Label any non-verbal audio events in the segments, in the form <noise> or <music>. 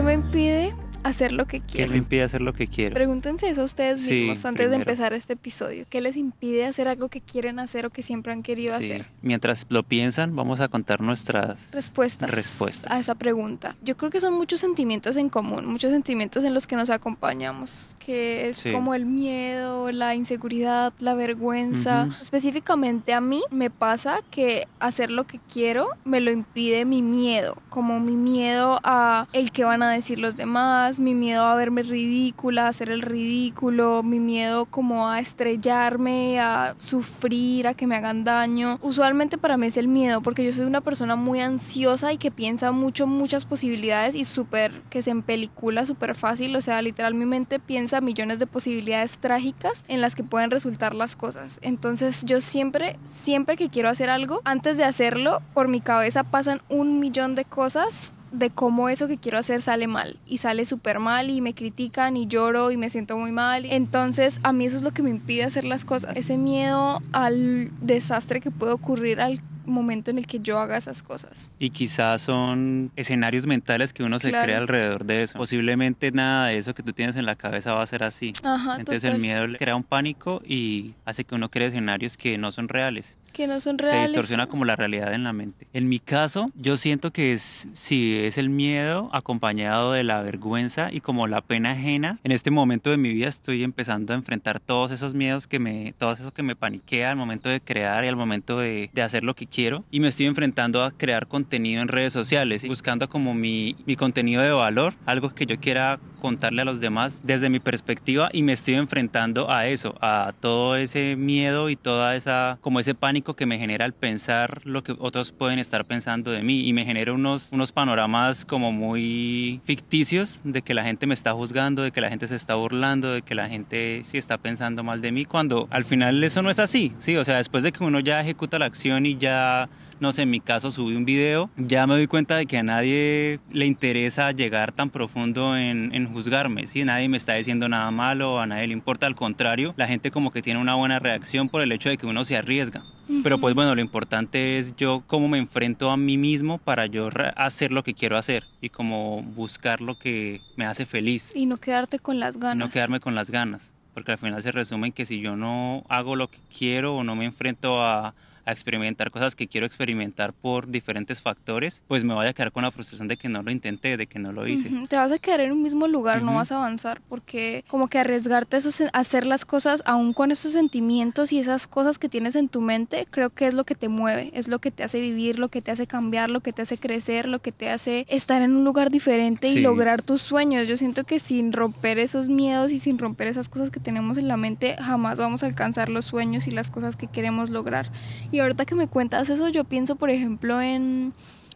¿Qué me impide hacer lo que quiero? ¿Qué me impide hacer lo que quiero? Pregúntense eso ustedes Sí, mismos antes de primero. empezar este episodio. ¿Qué les impide hacer algo que quieren hacer o que siempre han querido Sí. hacer? Mientras lo piensan, vamos a contar nuestras... Respuestas, Respuestas. a esa pregunta. Yo creo que son muchos sentimientos en común, muchos sentimientos en los que nos acompañamos, que es Sí. como el miedo, la inseguridad, la vergüenza. Ujú. Específicamente a mí me pasa que hacer lo que quiero me lo impide mi miedo, como mi miedo a el que van a decir los demás, mi miedo a verme ridícula, a hacer el ridículo, mi miedo como a estrellarme, a sufrir, a que me hagan daño. Usualmente para mí es el miedo, porque yo soy una persona muy ansiosa y que piensa mucho, muchas posibilidades y súper, que se empelicula súper fácil, o sea, literal mi mente piensa millones de posibilidades trágicas en las que pueden resultar las cosas. Entonces yo siempre, siempre que quiero hacer algo, antes de hacerlo, por mi cabeza pasan un millón de cosas de cómo eso que quiero hacer sale mal y sale súper mal y me critican y lloro y me siento muy mal. Entonces a mí eso es lo que me impide hacer las cosas. Ese miedo al desastre que puede ocurrir al momento en el que yo haga esas cosas. Y quizás son escenarios mentales que uno se Claro. crea alrededor de eso. Posiblemente nada de eso que tú tienes en la cabeza va a ser así. Ajá, Entonces total. el miedo le crea un pánico y hace que uno cree escenarios que no son reales. Que no son Se reales. distorsiona como la realidad en la mente. En mi caso, yo siento que es, sí, es el miedo acompañado de la vergüenza y como la pena ajena. En este momento de mi vida estoy empezando a enfrentar todos esos miedos que me, todo eso que me paniquea al momento de crear y al momento de, de hacer lo que quiero. Y me estoy enfrentando a crear contenido en redes sociales, buscando como mi, mi contenido de valor, algo que yo quiera contarle a los demás desde mi perspectiva y me estoy enfrentando a eso, a todo ese miedo y toda esa, como ese pánico que me genera al pensar lo que otros pueden estar pensando de mí y me genera unos, unos panoramas como muy ficticios de que la gente me está juzgando, de que la gente se está burlando, de que la gente sí está pensando mal de mí, cuando al final eso no es así, sí, o sea, después de que uno ya ejecuta la acción y ya no sé, en mi caso subí un video, ya me doy cuenta de que a nadie le interesa llegar tan profundo en, en juzgarme, ¿sí? Nadie me está diciendo nada malo, a nadie le importa, al contrario, la gente como que tiene una buena reacción por el hecho de que uno se arriesga. Pero pues bueno, lo importante es yo cómo me enfrento a mí mismo para yo hacer lo que quiero hacer y como buscar lo que me hace feliz Y no quedarte con las ganas. no quedarme con las ganas. Porque al final se resume en que si yo no hago lo que quiero o no me enfrento a, a experimentar cosas que quiero experimentar por diferentes factores, pues me voy a quedar con la frustración de que no lo intenté, de que no lo hice. Te vas a quedar en un mismo lugar, no vas a avanzar, porque como que arriesgarte a esos- a hacer las cosas aún con esos sentimientos y esas cosas que tienes en tu mente, creo que es lo que te mueve, es lo que te hace vivir, lo que te hace cambiar, lo que te hace crecer, lo que te hace estar en un lugar diferente y lograr tus sueños. Yo siento que sin romper esos miedos y sin romper esas cosas que tenemos en la mente, jamás vamos a alcanzar los sueños y las cosas que queremos lograr. Y ahorita que me cuentas eso, yo pienso, por ejemplo, en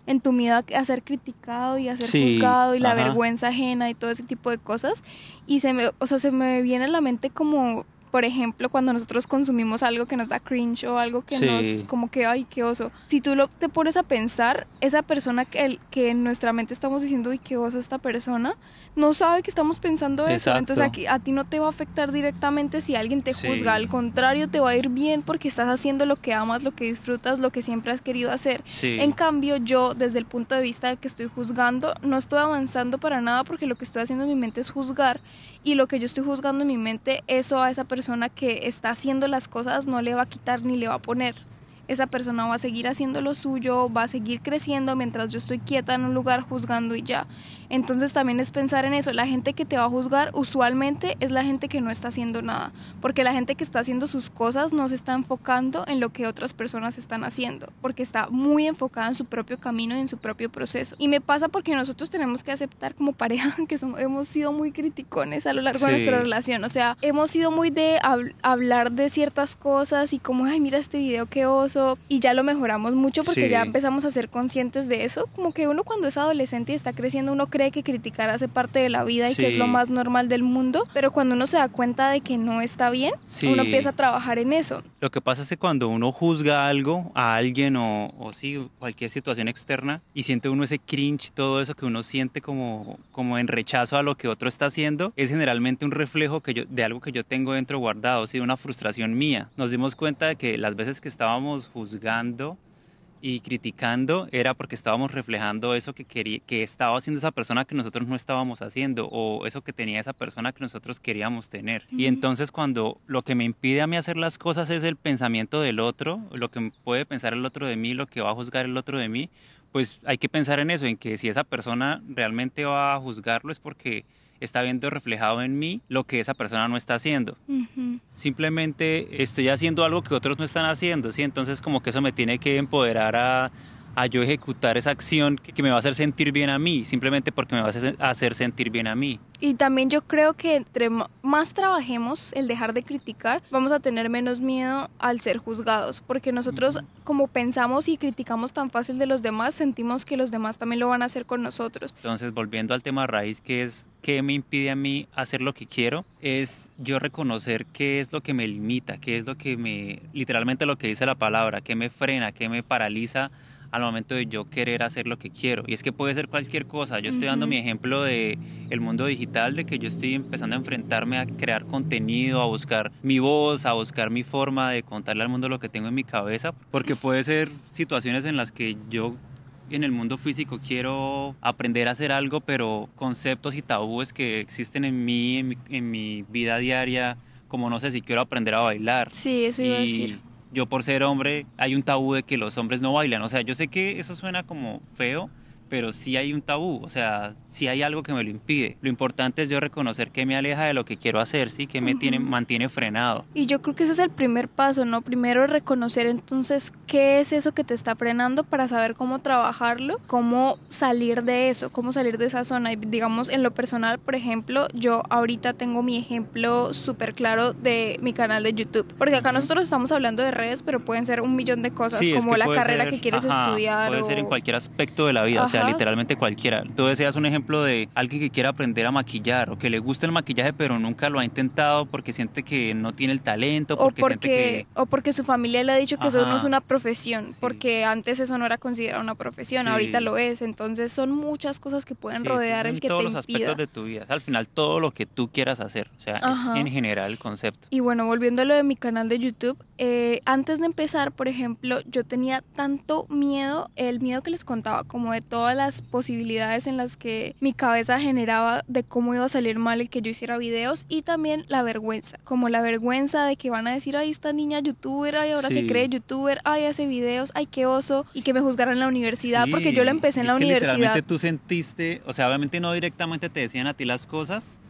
en tu miedo a ser criticado y a ser Sí, juzgado y la vergüenza ajena y todo ese tipo de cosas. Y se me o sea se me viene a la mente como por ejemplo cuando nosotros consumimos algo que nos da cringe o algo que Sí. nos como que ay qué oso si tú lo te pones a pensar esa persona que el- que en nuestra mente estamos diciendo ay qué oso esta persona no sabe que estamos pensando eso Exacto. entonces aquí a ti no te va a afectar directamente si alguien te Sí. juzga al contrario te va a ir bien porque estás haciendo lo que amas lo que disfrutas lo que siempre has querido hacer Sí. en cambio, yo, desde el punto de vista de que estoy juzgando, no estoy avanzando para nada porque lo que estoy haciendo en mi mente es juzgar. Y lo que yo estoy juzgando en mi mente, eso a esa persona que está haciendo las cosas no le va a quitar ni le va a poner. Esa persona va a seguir haciendo lo suyo, va a seguir creciendo mientras yo estoy quieta en un lugar juzgando y ya. Entonces también es pensar en eso. La gente que te va a juzgar usualmente es la gente que no está haciendo nada. Porque la gente que está haciendo sus cosas no se está enfocando en lo que otras personas están haciendo. Porque está muy enfocada en su propio camino y en su propio proceso. Y me pasa porque nosotros tenemos que aceptar como pareja <laughs> que somos, hemos sido muy criticones a lo largo de Sí. nuestra relación. O sea, hemos sido muy de hab- hablar de ciertas cosas y como, ay, mira este video, qué oso. Y ya lo mejoramos mucho porque Sí. ya empezamos a ser conscientes de eso. Como que uno cuando es adolescente y está creciendo, uno cree que criticar hace parte de la vida y que es Sí. lo más normal del mundo. Pero cuando uno se da cuenta de que no está bien, Sí. uno empieza a trabajar en eso. Lo que pasa es que cuando uno juzga algo, a alguien o, o sí, cualquier situación externa y siente uno ese cringe, todo eso que uno siente como, como en rechazo a lo que otro está haciendo, es generalmente un reflejo que yo, de algo que yo tengo dentro guardado, sí, una frustración mía. Nos dimos cuenta de que las veces que estábamos juzgando y criticando era porque estábamos reflejando eso que, quería, que estaba haciendo esa persona que nosotros no estábamos haciendo o eso que tenía esa persona que nosotros queríamos tener. Y entonces cuando lo que me impide a mí hacer las cosas es el pensamiento del otro, lo que puede pensar el otro de mí, lo que va a juzgar el otro de mí, pues hay que pensar en eso, en que si esa persona realmente va a juzgarlo es porque está viendo reflejado en mí lo que esa persona no está haciendo. Simplemente estoy haciendo algo que otros no están haciendo, ¿sí? Entonces como que eso me tiene que empoderar a, a yo ejecutar esa acción que, me va a hacer sentir bien a mí, simplemente porque me va a hacer sentir bien a mí. Y también yo creo que entre más trabajemos el dejar de criticar, vamos a tener menos miedo al ser juzgados, porque nosotros como pensamos y criticamos tan fácil de los demás, sentimos que los demás también lo van a hacer con nosotros. Entonces, volviendo al tema raíz, que es qué me impide a mí hacer lo que quiero, es yo reconocer qué es lo que me limita, qué es lo que me, literalmente lo que dice la palabra, qué me frena, qué me paraliza al momento de yo querer hacer lo que quiero. Y es que puede ser cualquier cosa. Yo estoy dando mi ejemplo de el mundo digital, de que yo estoy empezando a enfrentarme a crear contenido, a buscar mi voz, a buscar mi forma de contarle al mundo lo que tengo en mi cabeza, porque puede ser situaciones en las que yo en el mundo físico quiero aprender a hacer algo, pero conceptos y tabúes que existen en mí, en mi, en mi vida diaria, como no sé si quiero aprender a bailar. Sí, eso iba a decir yo por ser hombre hay un tabú de que los hombres no bailan. O sea, yo sé que eso suena como feo, pero sí hay un tabú, o sea, sí hay algo que me lo impide. Lo importante es yo reconocer que me aleja de lo que quiero hacer, sí, que me tiene, mantiene frenado. Y yo creo que ese es el primer paso, ¿no? Primero reconocer entonces qué es eso que te está frenando para saber cómo trabajarlo, cómo salir de eso, cómo salir de esa zona. Y digamos, en lo personal, por ejemplo, yo ahorita tengo mi ejemplo súper claro de mi canal de YouTube, porque acá nosotros estamos hablando de redes, pero pueden ser un millón de cosas, como la carrera que quieres estudiar. Puede ser en cualquier aspecto de la vida, o sea, literalmente cualquiera. Tú deseas un ejemplo de alguien que quiera aprender a maquillar o que le gusta el maquillaje pero nunca lo ha intentado porque siente que no tiene el talento. Porque o, porque, o porque su familia le ha dicho que eso no es una profesión, porque antes eso no era considerado una profesión, ahorita lo es. Entonces son muchas cosas que pueden rodear el que todos los aspectos de tu vida. Al final todo lo que tú quieras hacer. O sea, es en general el concepto. Y bueno, volviendo a lo de mi canal de YouTube, eh, antes de empezar, por ejemplo, yo tenía tanto miedo, el miedo que les contaba, como de todas las posibilidades en las que mi cabeza generaba de cómo iba a salir mal el que yo hiciera videos y también la vergüenza, como la vergüenza de que van a decir, ay, esta niña youtuber, ay, ahora se cree youtuber, ay, hace videos, ay, qué oso, y que me juzgaran en la universidad, porque yo lo empecé en la universidad. Literalmente tú sentiste, o sea, obviamente no directamente te decían a ti las cosas,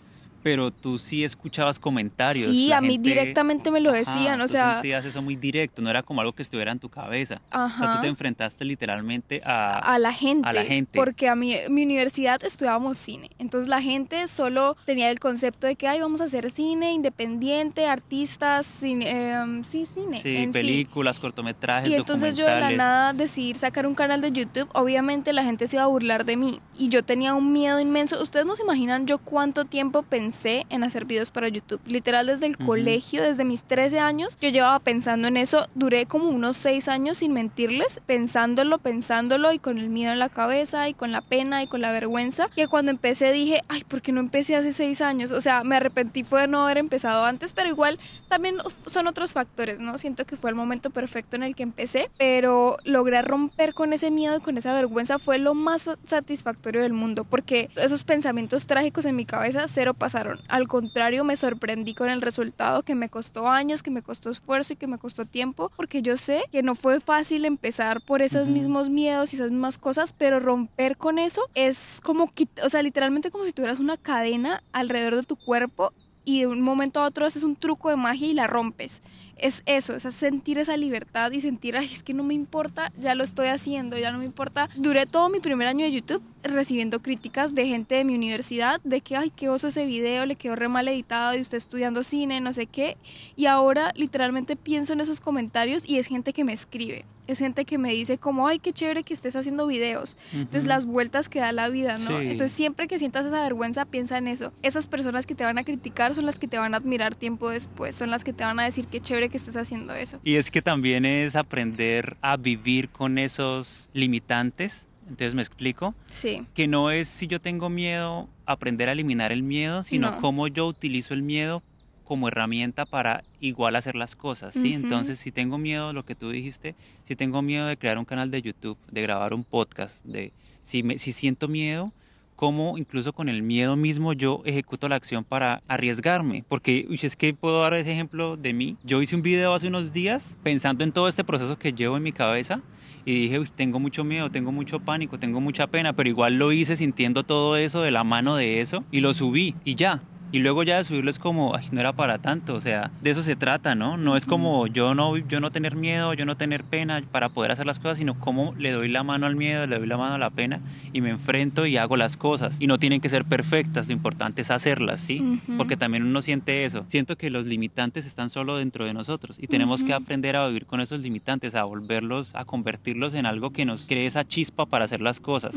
pero tú sí escuchabas comentarios. Sí, a mí directamente me lo decían, o sea... Tú sentías eso muy directo, no era como algo que estuviera en tu cabeza. Ajá. O sea, tú te enfrentaste literalmente a... A la gente. A la gente. Porque a mi, mi universidad estudiábamos cine, entonces la gente solo tenía el concepto de que, ay, vamos a hacer cine independiente, artistas, cine, em, sí, cine. Sí, películas, cortometrajes, Y entonces yo de la nada decidí sacar un canal de YouTube, obviamente la gente se iba a burlar de mí y yo tenía un miedo inmenso. Ustedes no se imaginan yo cuánto tiempo pensé en hacer videos para YouTube. Literal desde el colegio, desde mis 13 años, yo llevaba pensando en eso. Duré como unos 6 años sin mentirles, pensándolo, pensándolo y con el miedo en la cabeza y con la pena y con la vergüenza. Que cuando empecé dije, ay, ¿por qué no empecé hace 6 años? O sea, me arrepentí fue de no haber empezado antes, pero igual también son otros factores, ¿no? Siento que fue el momento perfecto en el que empecé, pero lograr romper con ese miedo y con esa vergüenza fue lo más satisfactorio del mundo, porque esos pensamientos trágicos en mi cabeza cero pasaron al contrario, me sorprendí con el resultado que me costó años, que me costó esfuerzo y que me costó tiempo, porque yo sé que no fue fácil empezar por esos mismos miedos y esas mismas cosas, pero romper con eso es como, o sea, literalmente como si tuvieras una cadena alrededor de tu cuerpo y de un momento a otro haces un truco de magia y la rompes. Es eso, es sentir esa libertad y sentir, ay, es que no me importa, ya lo estoy haciendo, ya no me importa. Duré todo mi primer año de YouTube recibiendo críticas de gente de mi universidad de que, ay, qué oso ese video, le quedó re mal editado y usted estudiando cine, no sé qué. Y ahora literalmente pienso en esos comentarios y es gente que me escribe es gente que me dice como, ay, qué chévere que estés haciendo videos. Entonces, las vueltas que da la vida, ¿no? Entonces, siempre que sientas esa vergüenza, piensa en eso. Esas personas que te van a criticar son las que te van a admirar tiempo después, son las que te van a decir qué chévere que estés haciendo eso. Y es que también es aprender a vivir con esos limitantes. Entonces, ¿me explico? Sí. Que no es si yo tengo miedo, aprender a eliminar el miedo, sino cómo yo utilizo el miedo como herramienta para igual hacer las cosas, ¿sí? Entonces, si tengo miedo, lo que tú dijiste, si tengo miedo de crear un canal de YouTube, de grabar un podcast, de si, me, si siento miedo, cómo incluso con el miedo mismo yo ejecuto la acción para arriesgarme. Porque uy, es que puedo dar ese ejemplo de mí. Yo hice un video hace unos días pensando en todo este proceso que llevo en mi cabeza y dije, uy, tengo mucho miedo, tengo mucho pánico, tengo mucha pena, pero igual lo hice sintiendo todo eso de la mano de eso y lo subí y ya. Y luego ya de subirlo es como, ay, no era para tanto, o sea, de eso se trata, ¿no? No es como yo no, yo no tener miedo, yo no tener pena para poder hacer las cosas, sino cómo le doy la mano al miedo, le doy la mano a la pena y me enfrento y hago las cosas. Y no tienen que ser perfectas, lo importante es hacerlas, ¿sí? Porque también uno siente eso. Siento que los limitantes están solo dentro de nosotros y tenemos que aprender a vivir con esos limitantes, a volverlos, a convertirlos en algo que nos cree esa chispa para hacer las cosas.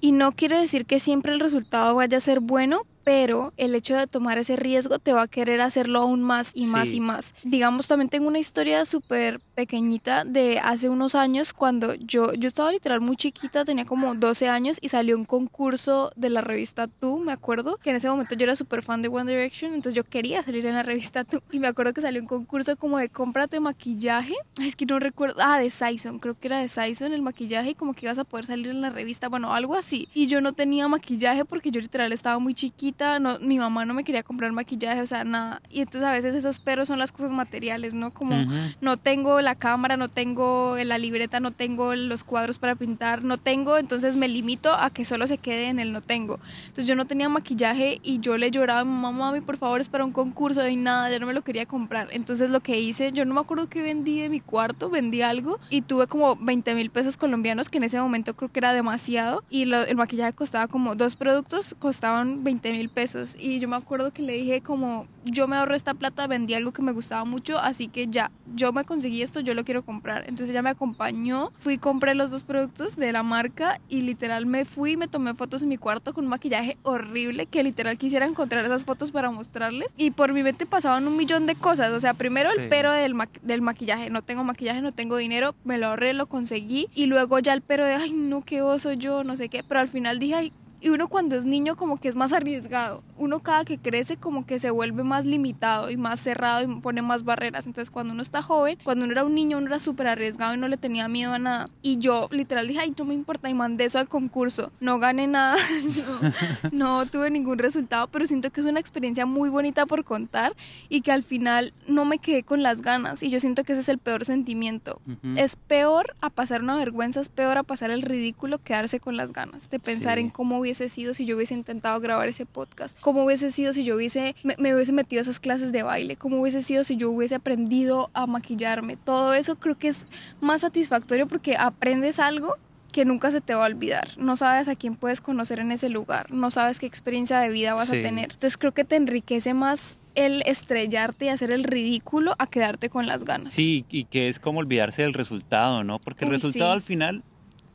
Y no quiere decir que siempre el resultado vaya a ser bueno, pero el hecho de tomar ese riesgo te va a querer hacerlo aún más y más Sí. y más. Digamos, también tengo una historia súper pequeñita de hace unos años cuando yo, yo estaba literal muy chiquita, tenía como 12 años y salió un concurso de la revista Tú, me acuerdo, que en ese momento yo era súper fan de One Direction, entonces yo quería salir en la revista Tú y me acuerdo que salió un concurso como de cómprate maquillaje, es que no recuerdo, ah, de Saison, creo que era de Saison el maquillaje y como que ibas a poder salir en la revista, bueno, algo así. Y yo no tenía maquillaje porque yo literal estaba muy chiquita, no, mi mamá no me quería comprar maquillaje, o sea, nada. Y entonces a veces esos peros son las cosas materiales, ¿no? Como no tengo la cámara, no tengo la libreta, no tengo los cuadros para pintar, no tengo, entonces me limito a que solo se quede en el no tengo. Entonces yo no tenía maquillaje y yo le lloraba a mi mamá, mami, por favor, es para un concurso y nada, ya no me lo quería comprar. Entonces lo que hice, yo no me acuerdo qué vendí de mi cuarto, vendí algo y tuve como 20 mil pesos colombianos, que en ese momento creo que era demasiado. Y lo- el maquillaje costaba como dos productos, costaban 20 mil pesos. Y yo me acuerdo que le dije como, yo me ahorro esta plata, vendí algo que me gustaba mucho, así que ya, yo me conseguí esto, yo lo quiero comprar. Entonces ella me acompañó, fui, compré los dos productos de la marca y literal me fui, me tomé fotos en mi cuarto con un maquillaje horrible que literal quisiera encontrar esas fotos para mostrarles. Y por mi mente pasaban un millón de cosas. O sea, primero Sí. el pero del, ma- del maquillaje. No tengo maquillaje, no tengo dinero, me lo ahorré, lo conseguí. Y luego ya el pero de, ay, no, qué oso yo, no sé qué. Pero al final dije, ay, y uno cuando es niño como que es más arriesgado. Uno cada que crece como que se vuelve más limitado y más cerrado y pone más barreras. Entonces cuando uno está joven, cuando uno era un niño, uno era súper arriesgado y no le tenía miedo a nada. Y yo literal dije, ay, no me importa y mandé eso al concurso. No gané nada, <laughs> no, no tuve ningún resultado, pero siento que es una experiencia muy bonita por contar y que al final no me quedé con las ganas. Y yo siento que ese es el peor sentimiento. Ujú. Es peor a pasar una vergüenza, es peor a pasar el ridículo quedarse con las ganas de pensar Sí. en cómo hubiese sido si yo hubiese intentado grabar ese podcast, cómo hubiese sido si yo hubiese me, me hubiese metido a esas clases de baile, cómo hubiese sido si yo hubiese aprendido a maquillarme. Todo eso creo que es más satisfactorio porque aprendes algo que nunca se te va a olvidar. No sabes a quién puedes conocer en ese lugar, no sabes qué experiencia de vida vas Sí. a tener. Entonces creo que te enriquece más el estrellarte y hacer el ridículo a quedarte con las ganas. Sí, y que es como olvidarse del resultado, ¿no? Porque el Uy, resultado sí. al final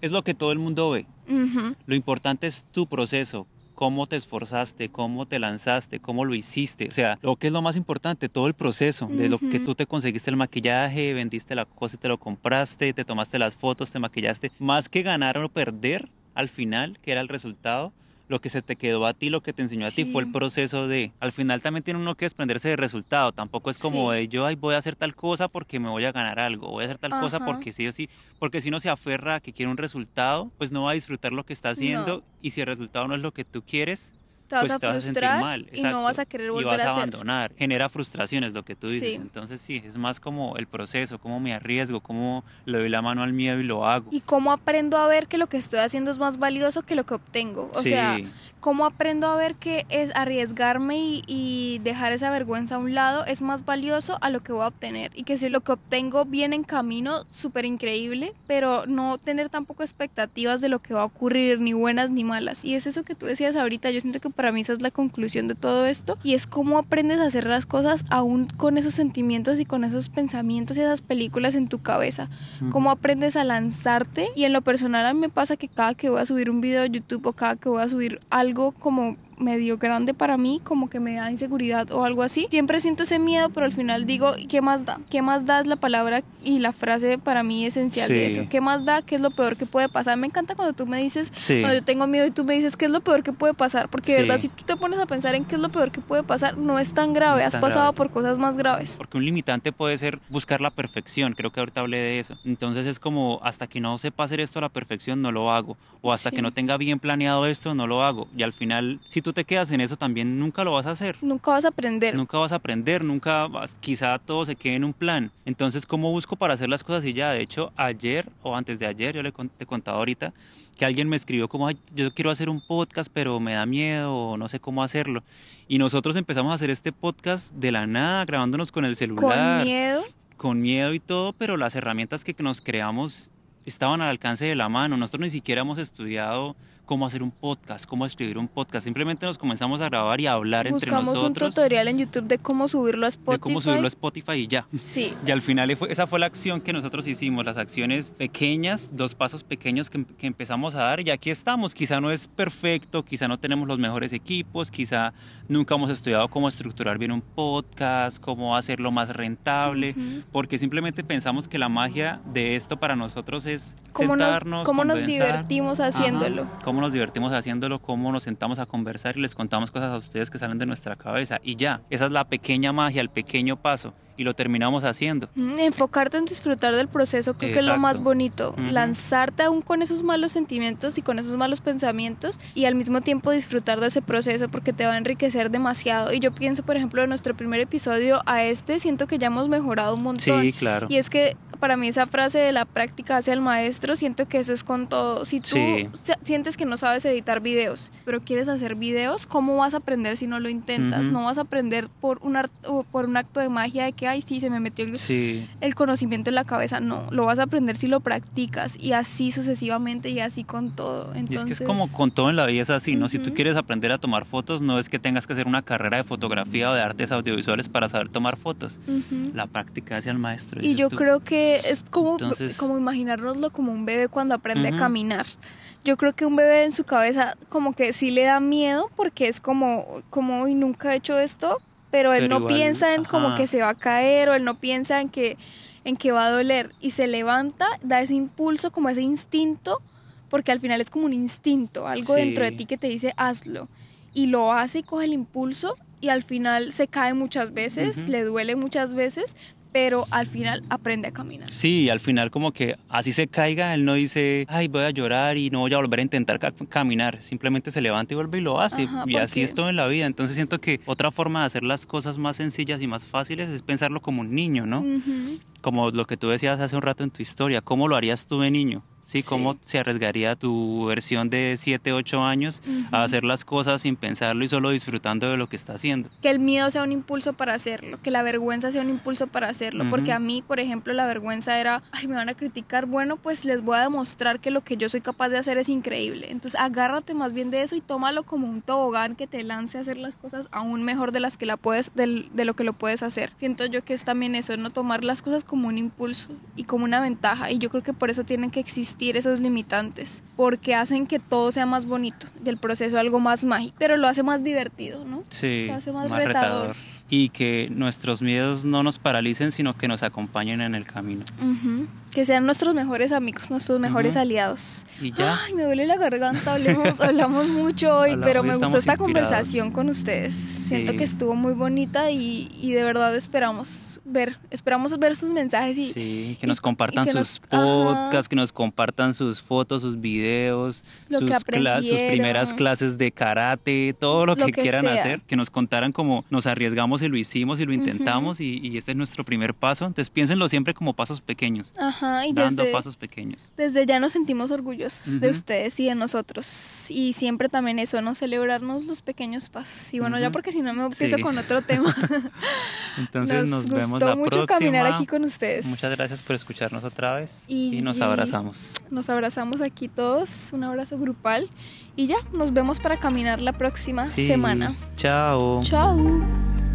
es lo que todo el mundo ve. Lo importante es tu proceso, cómo te esforzaste, cómo te lanzaste, cómo lo hiciste. O sea, lo que es lo más importante, todo el proceso, de lo que tú te conseguiste el maquillaje, vendiste la cosa y te lo compraste, te tomaste las fotos, te maquillaste. Más que ganar o perder al final, que era el resultado, lo que se te quedó a ti, lo que te enseñó a ti fue el proceso de, al final también tiene uno que desprenderse del resultado, tampoco es como Sí. de yo ay, voy a hacer tal cosa porque me voy a ganar algo, voy a hacer tal cosa porque sí o sí, porque si uno se aferra a que quiere un resultado, pues no va a disfrutar lo que está haciendo No. y si el resultado no es lo que tú quieres, te vas pues a te vas a sentir frustrar mal, y no exacto, vas a querer y volver vas a a hacer. abandonar, genera frustraciones lo que tú dices, Sí. entonces sí, es más como el proceso, cómo me arriesgo, cómo le doy la mano al miedo y lo hago. Y cómo aprendo a ver que lo que estoy haciendo es más valioso que lo que obtengo. O sí, sea, cómo aprendo a ver que es arriesgarme y, y dejar esa vergüenza a un lado es más valioso a lo que voy a obtener. Y que si lo que obtengo viene en camino, súper increíble, pero no tener tampoco expectativas de lo que va a ocurrir, ni buenas ni malas. Y es eso que tú decías ahorita, yo siento que para mí esa es la conclusión de todo esto. Y es cómo aprendes a hacer las cosas aún con esos sentimientos y con esos pensamientos y esas películas en tu cabeza cómo aprendes a lanzarte y en lo personal a mí me pasa que cada que voy a subir un video de YouTube o cada que voy a subir algo como medio grande para mí, como que me da inseguridad o algo así. Siempre siento ese miedo, pero al final digo, ¿qué más da? ¿Qué más da es la palabra y la frase para mí esencial de eso? ¿Qué más da? ¿Qué es lo peor que puede pasar? Me encanta cuando tú me dices, Sí. cuando yo tengo miedo y tú me dices, ¿qué es lo peor que puede pasar? Porque de Sí. verdad, si tú te pones a pensar en qué es lo peor que puede pasar, no es tan grave. No es Has pasado grave. por cosas más graves. Porque un limitante puede ser buscar la perfección, creo que ahorita hablé de eso. Entonces es como, hasta que no sepa hacer esto a la perfección, no lo hago. O hasta Sí. que no tenga bien planeado esto, no lo hago. Y al final, si tú te quedas en eso, también nunca lo vas a hacer. Nunca vas a aprender. Nunca vas a aprender, nunca vas, quizá todo se quede en un plan. Entonces, ¿cómo busco para hacer las cosas y ya? De hecho, ayer o antes de ayer, yo le con- te he contado ahorita, que alguien me escribió como, "Ay, yo quiero hacer un podcast, pero me da miedo o no sé cómo hacerlo. Y nosotros empezamos a hacer este podcast de la nada, grabándonos con el celular Con miedo. con miedo y todo, pero las herramientas que nos creamos estaban al alcance de la mano. Nosotros ni siquiera hemos estudiado cómo hacer un podcast, cómo escribir un podcast. Simplemente nos comenzamos a grabar y a hablar entre Buscamos un nosotros tutorial en YouTube de cómo subirlo a Spotify. de cómo subirlo a Spotify y ya. Sí. <laughs> Y al final esa fue la acción que nosotros hicimos, las acciones pequeñas, dos pasos pequeños que, que empezamos a dar y aquí estamos. Quizá no es perfecto, quizá no tenemos los mejores equipos, quizá nunca hemos estudiado cómo estructurar bien un podcast, cómo hacerlo más rentable, porque simplemente pensamos que la magia de esto para nosotros es Cómo nos, sentarnos, cómo nos divertimos Ajá, haciéndolo. Cómo nos divertimos haciéndolo, cómo nos sentamos a conversar y les contamos cosas a ustedes que salen de nuestra cabeza. Y ya, esa es la pequeña magia, el pequeño paso. Y lo terminamos haciendo. Mm, Enfocarte en disfrutar del proceso creo que es lo más bonito. Lanzarte aún con esos malos sentimientos y con esos malos pensamientos y al mismo tiempo disfrutar de ese proceso porque te va a enriquecer demasiado. Y yo pienso, por ejemplo, de nuestro primer episodio a este, siento que ya hemos mejorado un montón. Sí, claro. Y es que para mí esa frase de la práctica hacia el maestro, siento que eso es con todo. Si tú Sí. sientes que no sabes editar videos, pero quieres hacer videos, ¿cómo vas a aprender si no lo intentas? No vas a aprender por un, por un acto de magia de que, ay, sí, se me metió el, Sí, el conocimiento en la cabeza. No, lo vas a aprender si lo practicas y así sucesivamente y así con todo. y Entonces, es que es como con todo en la vida es así, ¿no? Si tú quieres aprender a tomar fotos, no es que tengas que hacer una carrera de fotografía o de artes audiovisuales para saber tomar fotos. La práctica hacia el maestro. Y yo tú. creo que es como, Entonces- como imaginárnoslo como un bebé cuando aprende a caminar. Yo creo que un bebé en su cabeza como que sí le da miedo porque es como, como hoy nunca he hecho esto, pero él Pero no igual, piensa en como ajá. que se va a caer o él no piensa en que, en que va a doler y se levanta, da ese impulso, como ese instinto, porque al final es como un instinto, algo Sí. dentro de ti que te dice hazlo. Y lo hace y coge el impulso y al final se cae muchas veces, le duele muchas veces, pero al final aprende a caminar. Sí, al final como que así se caiga, él no dice, ay, voy a llorar y no voy a volver a intentar ca- caminar. Simplemente se levanta y vuelve y lo hace. Ajá, y así es todo en la vida. Entonces siento que otra forma de hacer las cosas más sencillas y más fáciles es pensarlo como un niño, ¿no? Como lo que tú decías hace un rato en tu historia. ¿Cómo lo harías tú de niño? Sí, ¿cómo Sí. se arriesgaría tu versión de 7, 8 años a Ujú. hacer las cosas sin pensarlo y solo disfrutando de lo que está haciendo? Que el miedo sea un impulso para hacerlo, que la vergüenza sea un impulso para hacerlo, Ujú. porque a mí, por ejemplo, la vergüenza era, ay, me van a criticar, bueno, pues les voy a demostrar que lo que yo soy capaz de hacer es increíble. Entonces, agárrate más bien de eso y tómalo como un tobogán que te lance a hacer las cosas aún mejor de las que la puedes del- de, lo que lo puedes hacer. Siento yo que es también eso, no tomar las cosas como un impulso y como una ventaja, y yo creo que por eso tienen que existir esos limitantes, porque hacen que todo sea más bonito, del proceso algo más mágico, pero lo hace más divertido, ¿no? Sí, Lo hace más retador. Y que nuestros miedos no nos paralicen, sino que nos acompañen en el camino. Ujú. Que sean nuestros mejores amigos, nuestros mejores aliados. Y ya. Ay, me duele la garganta, hablemos, hablamos mucho hoy, <laughs> pero me gustó esta inspirados. conversación con ustedes. Siento que estuvo muy bonita y, y de verdad esperamos ver, esperamos ver sus mensajes y Sí, que nos compartan y que sus nos- ajá. podcasts, que nos compartan sus fotos, sus videos, Lo que sus, sus primeras clases de karate, todo lo, Lo que, que quieran sea. hacer, que nos contaran cómo nos arriesgamos y lo hicimos y lo intentamos y, y este es nuestro primer paso. Entonces piénsenlo siempre como pasos pequeños, ajá, y dando desde, pasos pequeños. desde ya nos sentimos orgullosos de ustedes y de nosotros. Y siempre también eso, ¿no? Celebrarnos los pequeños pasos. Y bueno, ya porque si no me empiezo Sí. con otro tema. <laughs> Entonces nos, nos vemos gustó la mucho próxima. caminar aquí con ustedes. Muchas gracias por escucharnos otra vez y, Y- nos abrazamos. Nos abrazamos aquí todos, un abrazo grupal y ya, nos vemos para caminar la próxima Sí, semana. Chao. Chao.